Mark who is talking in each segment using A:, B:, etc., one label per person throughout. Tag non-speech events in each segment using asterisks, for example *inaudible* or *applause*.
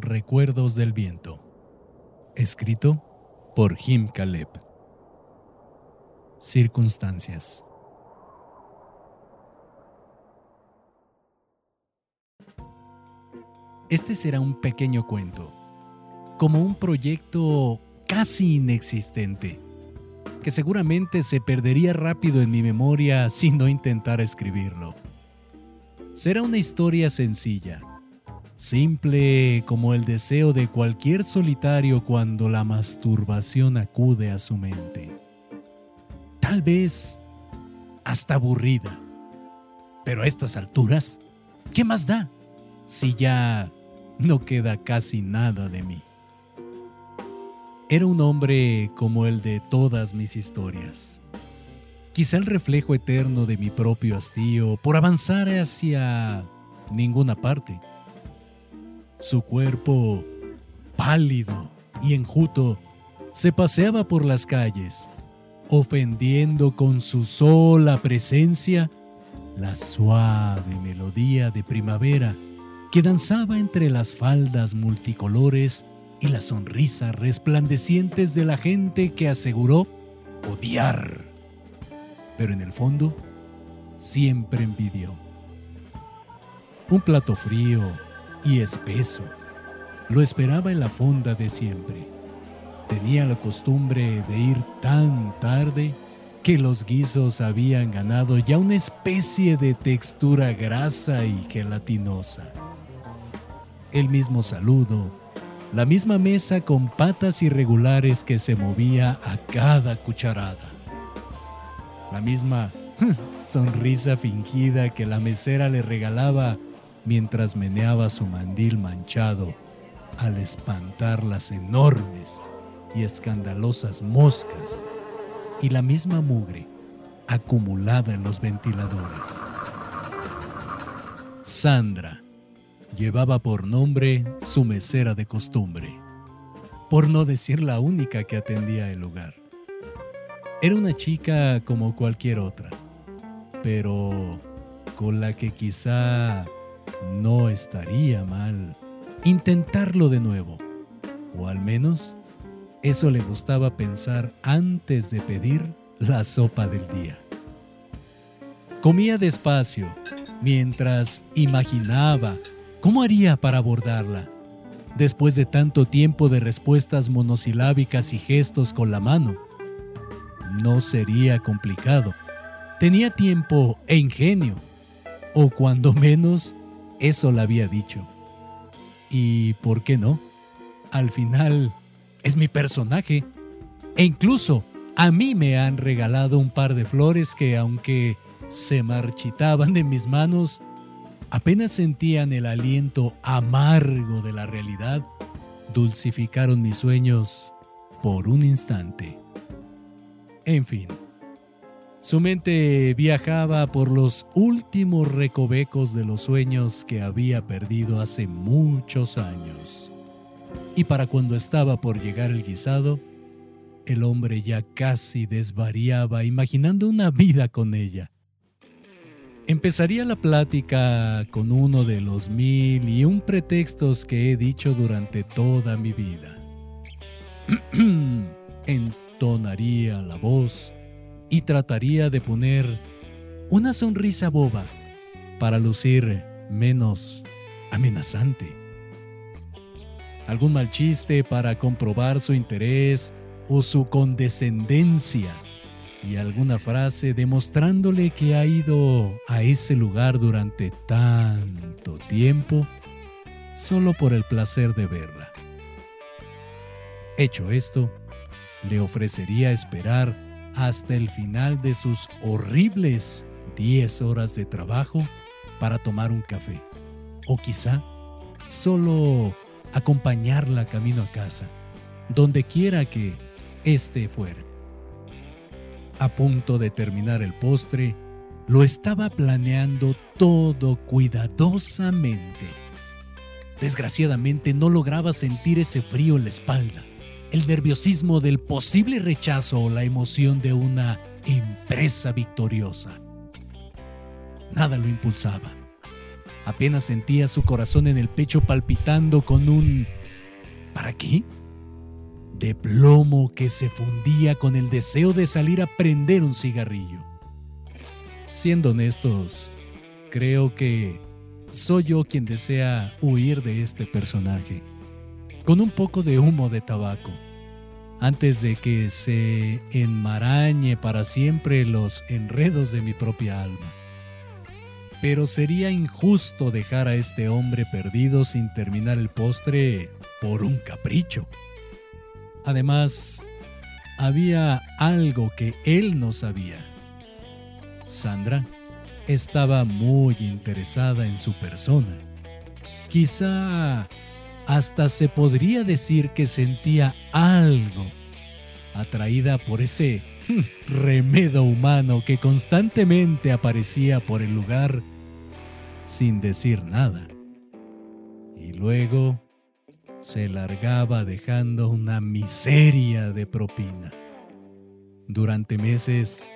A: Recuerdos del Viento. Escrito por Jim Caleb. Circunstancias. Este será un pequeño cuento, como un proyecto casi inexistente, que seguramente se perdería rápido en mi memoria si no intentara escribirlo. Será una historia sencilla, simple como el deseo de cualquier solitario cuando la masturbación acude a su mente. Tal vez hasta aburrida. Pero a estas alturas, ¿qué más da si ya no queda casi nada de mí? Era un hombre como el de todas mis historias. Quizá el reflejo eterno de mi propio hastío por avanzar hacia ninguna parte su cuerpo, pálido y enjuto, se paseaba por las calles, ofendiendo con su sola presencia la suave melodía de primavera que danzaba entre las faldas multicolores y las sonrisas resplandecientes de la gente que aseguró odiar, pero en el fondo siempre envidió. Un plato frío, y espeso. Lo esperaba en la fonda de siempre. Tenía la costumbre de ir tan tarde que los guisos habían ganado ya una especie de textura grasa y gelatinosa. El mismo saludo, la misma mesa con patas irregulares que se movía a cada cucharada. La misma *laughs* sonrisa fingida que la mesera le regalaba mientras meneaba su mandil manchado al espantar las enormes y escandalosas moscas y la misma mugre acumulada en los ventiladores. Sandra llevaba por nombre su mesera de costumbre, por no decir la única que atendía el lugar. Era una chica como cualquier otra, pero con la que quizá no estaría mal intentarlo de nuevo. O al menos eso le gustaba pensar antes de pedir la sopa del día. Comía despacio mientras imaginaba cómo haría para abordarla. Después de tanto tiempo de respuestas monosilábicas y gestos con la mano, no sería complicado. Tenía tiempo e ingenio, o cuando menos eso la había dicho. ¿Y por qué no? Al final es mi personaje. E incluso a mí me han regalado un par de flores que aunque se marchitaban de mis manos, apenas sentían el aliento amargo de la realidad, dulcificaron mis sueños por un instante. En fin. Su mente viajaba por los últimos recovecos de los sueños que había perdido hace muchos años. Y para cuando estaba por llegar el guisado, el hombre ya casi desvariaba imaginando una vida con ella. Empezaría la plática con uno de los mil y un pretextos que he dicho durante toda mi vida. *clears throat* Entonaría la voz y trataría de poner una sonrisa boba para lucir menos amenazante. Algún mal chiste para comprobar su interés o su condescendencia y alguna frase demostrándole que ha ido a ese lugar durante tanto tiempo solo por el placer de verla. Hecho esto, le ofrecería esperar hasta el final de sus horribles 10 horas de trabajo para tomar un café. O quizá solo acompañarla camino a casa, donde quiera que éste fuera. A punto de terminar el postre, lo estaba planeando todo cuidadosamente. Desgraciadamente no lograba sentir ese frío en la espalda el nerviosismo del posible rechazo o la emoción de una empresa victoriosa. Nada lo impulsaba. Apenas sentía su corazón en el pecho palpitando con un... ¿Para qué? De plomo que se fundía con el deseo de salir a prender un cigarrillo. Siendo honestos, creo que soy yo quien desea huir de este personaje, con un poco de humo de tabaco, antes de que se enmarañe para siempre los enredos de mi propia alma. Pero sería injusto dejar a este hombre perdido sin terminar el postre por un capricho. Además, había algo que él no sabía. Sandra estaba muy interesada en su persona. Quizá hasta se podría decir que sentía algo, atraída por ese remedo humano que constantemente aparecía por el lugar sin decir nada. Y luego se largaba dejando una miseria de propina. Durante meses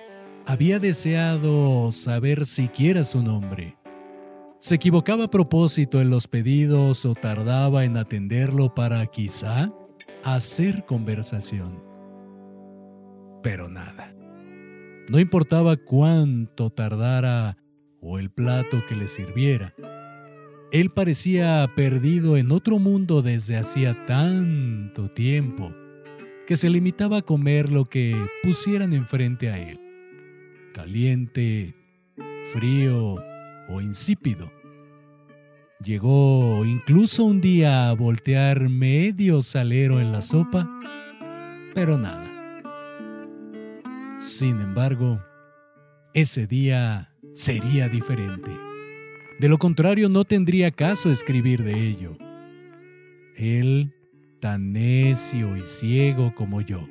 A: había deseado saber siquiera su nombre. Se equivocaba a propósito en los pedidos o tardaba en atenderlo para quizá hacer conversación. Pero nada. No importaba cuánto tardara o el plato que le sirviera. Él parecía perdido en otro mundo desde hacía tanto tiempo que se limitaba a comer lo que pusieran enfrente a él caliente, frío o insípido. Llegó incluso un día a voltear medio salero en la sopa, pero nada. Sin embargo, ese día sería diferente. De lo contrario, no tendría caso escribir de ello. Él, tan necio y ciego como yo,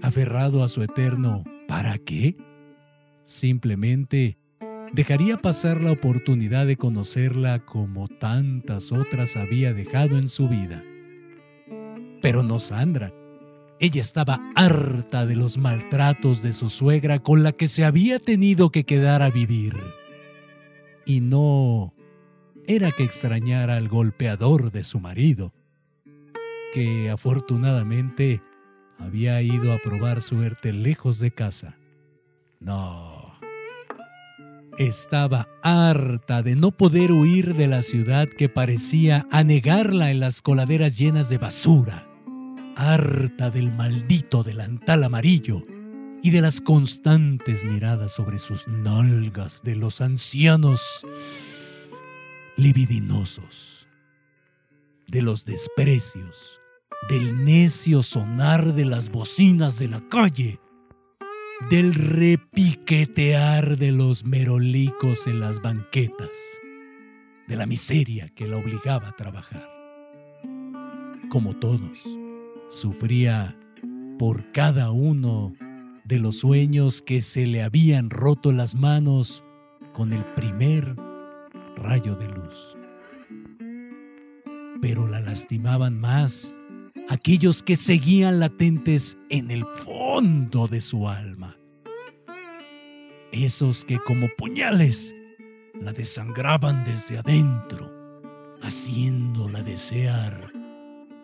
A: aferrado a su eterno ¿para qué? Simplemente dejaría pasar la oportunidad de conocerla como tantas otras había dejado en su vida. Pero no Sandra. Ella estaba harta de los maltratos de su suegra con la que se había tenido que quedar a vivir. Y no era que extrañara al golpeador de su marido, que afortunadamente había ido a probar suerte lejos de casa. No. Estaba harta de no poder huir de la ciudad que parecía anegarla en las coladeras llenas de basura. Harta del maldito delantal amarillo y de las constantes miradas sobre sus nalgas de los ancianos libidinosos, de los desprecios, del necio sonar de las bocinas de la calle del repiquetear de los merolicos en las banquetas, de la miseria que la obligaba a trabajar. Como todos, sufría por cada uno de los sueños que se le habían roto las manos con el primer rayo de luz. Pero la lastimaban más aquellos que seguían latentes en el fondo de su alma. Esos que como puñales la desangraban desde adentro, haciéndola desear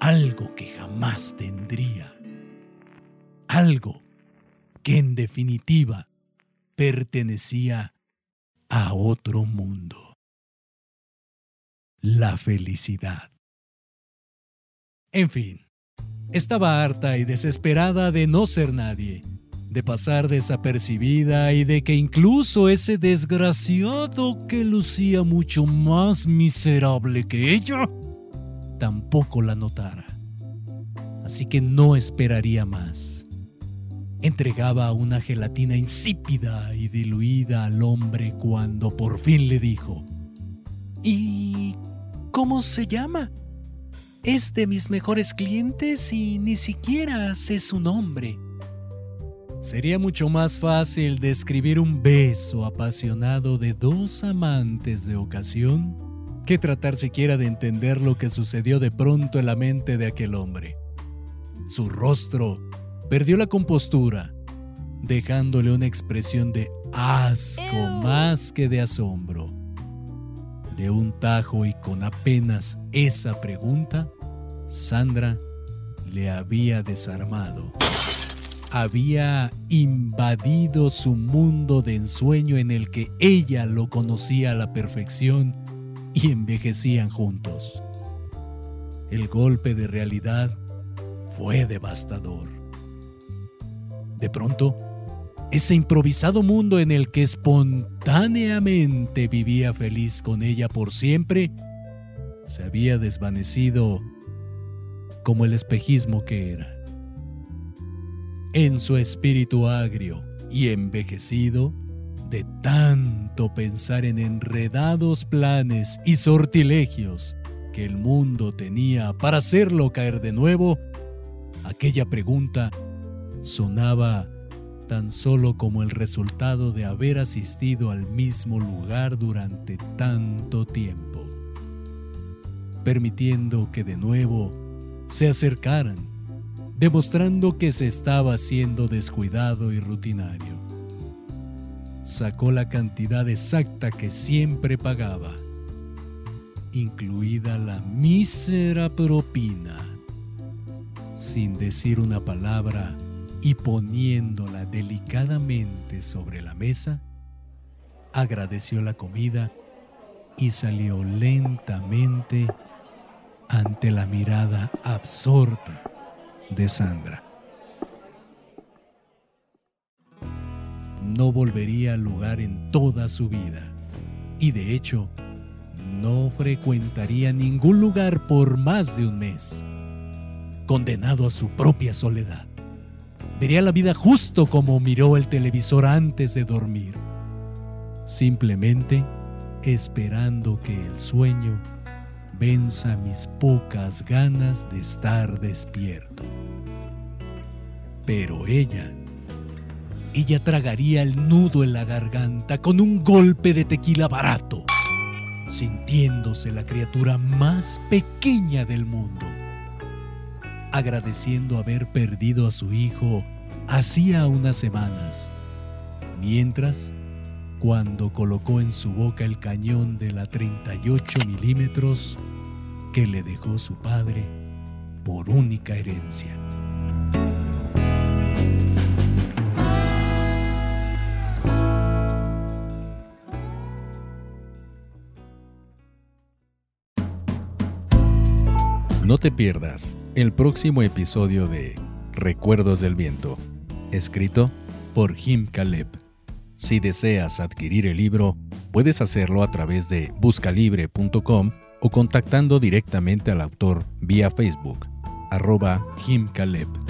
A: algo que jamás tendría. Algo que en definitiva pertenecía a otro mundo. La felicidad. En fin, estaba harta y desesperada de no ser nadie, de pasar desapercibida y de que incluso ese desgraciado que lucía mucho más miserable que ella, tampoco la notara. Así que no esperaría más. Entregaba una gelatina insípida y diluida al hombre cuando por fin le dijo, ¿Y cómo se llama? Es de mis mejores clientes y ni siquiera sé su nombre. Sería mucho más fácil describir un beso apasionado de dos amantes de ocasión que tratar siquiera de entender lo que sucedió de pronto en la mente de aquel hombre. Su rostro perdió la compostura, dejándole una expresión de asco más que de asombro. De un tajo y con apenas esa pregunta, Sandra le había desarmado. Había invadido su mundo de ensueño en el que ella lo conocía a la perfección y envejecían juntos. El golpe de realidad fue devastador. De pronto, ese improvisado mundo en el que espontáneamente vivía feliz con ella por siempre, se había desvanecido como el espejismo que era. En su espíritu agrio y envejecido, de tanto pensar en enredados planes y sortilegios que el mundo tenía para hacerlo caer de nuevo, aquella pregunta sonaba tan solo como el resultado de haber asistido al mismo lugar durante tanto tiempo, permitiendo que de nuevo se acercaran, demostrando que se estaba siendo descuidado y rutinario. Sacó la cantidad exacta que siempre pagaba, incluida la mísera propina, sin decir una palabra y poniéndola delicadamente sobre la mesa, agradeció la comida y salió lentamente ante la mirada absorta de Sandra. No volvería al lugar en toda su vida y de hecho no frecuentaría ningún lugar por más de un mes, condenado a su propia soledad. Vería la vida justo como miró el televisor antes de dormir, simplemente esperando que el sueño venza mis pocas ganas de estar despierto. Pero ella, ella tragaría el nudo en la garganta con un golpe de tequila barato, sintiéndose la criatura más pequeña del mundo agradeciendo haber perdido a su hijo hacía unas semanas, mientras, cuando colocó en su boca el cañón de la 38 milímetros que le dejó su padre por única herencia.
B: No te pierdas el próximo episodio de Recuerdos del Viento, escrito por Jim Caleb. Si deseas adquirir el libro, puedes hacerlo a través de buscalibre.com o contactando directamente al autor vía Facebook, arroba Jim Caleb.